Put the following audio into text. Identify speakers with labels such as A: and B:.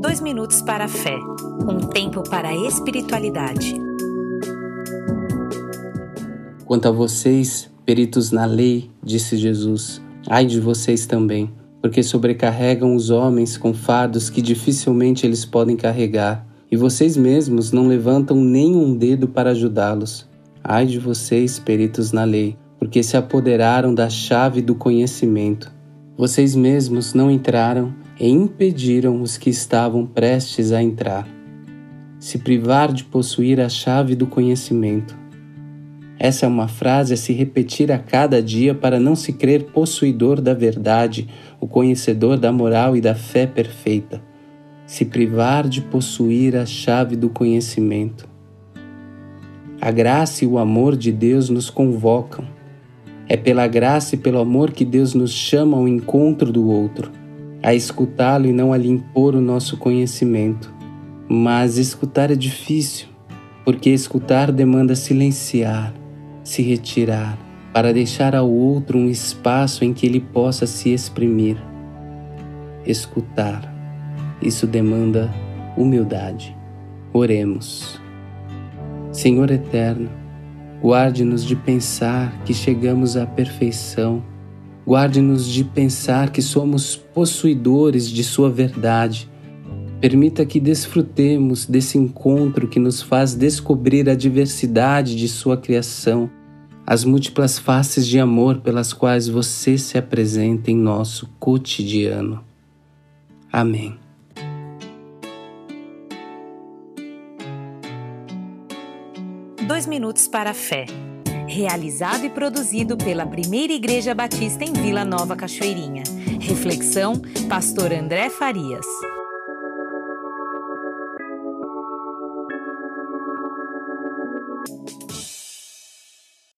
A: Dois minutos para a fé, um tempo para a espiritualidade.
B: Quanto a vocês, peritos na lei, disse Jesus, ai de vocês também, porque sobrecarregam os homens com fardos que dificilmente eles podem carregar, e vocês mesmos não levantam nem um dedo para ajudá-los. Ai de vocês, peritos na lei, porque se apoderaram da chave do conhecimento. Vocês mesmos não entraram e impediram os que estavam prestes a entrar. Se privar de possuir a chave do conhecimento. Essa é uma frase a se repetir a cada dia para não se crer possuidor da verdade, o conhecedor da moral e da fé perfeita. Se privar de possuir a chave do conhecimento. A graça e o amor de Deus nos convocam. É pela graça e pelo amor que Deus nos chama ao encontro do outro a escutá-lo e não a lhe impor o nosso conhecimento. Mas escutar é difícil, porque escutar demanda silenciar, se retirar, para deixar ao outro um espaço em que ele possa se exprimir. Escutar, isso demanda humildade. Oremos. Senhor eterno, guarde-nos de pensar que chegamos à perfeição Guarde-nos de pensar que somos possuidores de Sua verdade. Permita que desfrutemos desse encontro que nos faz descobrir a diversidade de Sua criação, as múltiplas faces de amor pelas quais você se apresenta em nosso cotidiano. Amém.
A: Dois minutos para a fé realizado e produzido pela Primeira Igreja Batista em Vila Nova Cachoeirinha. Reflexão, Pastor André Farias.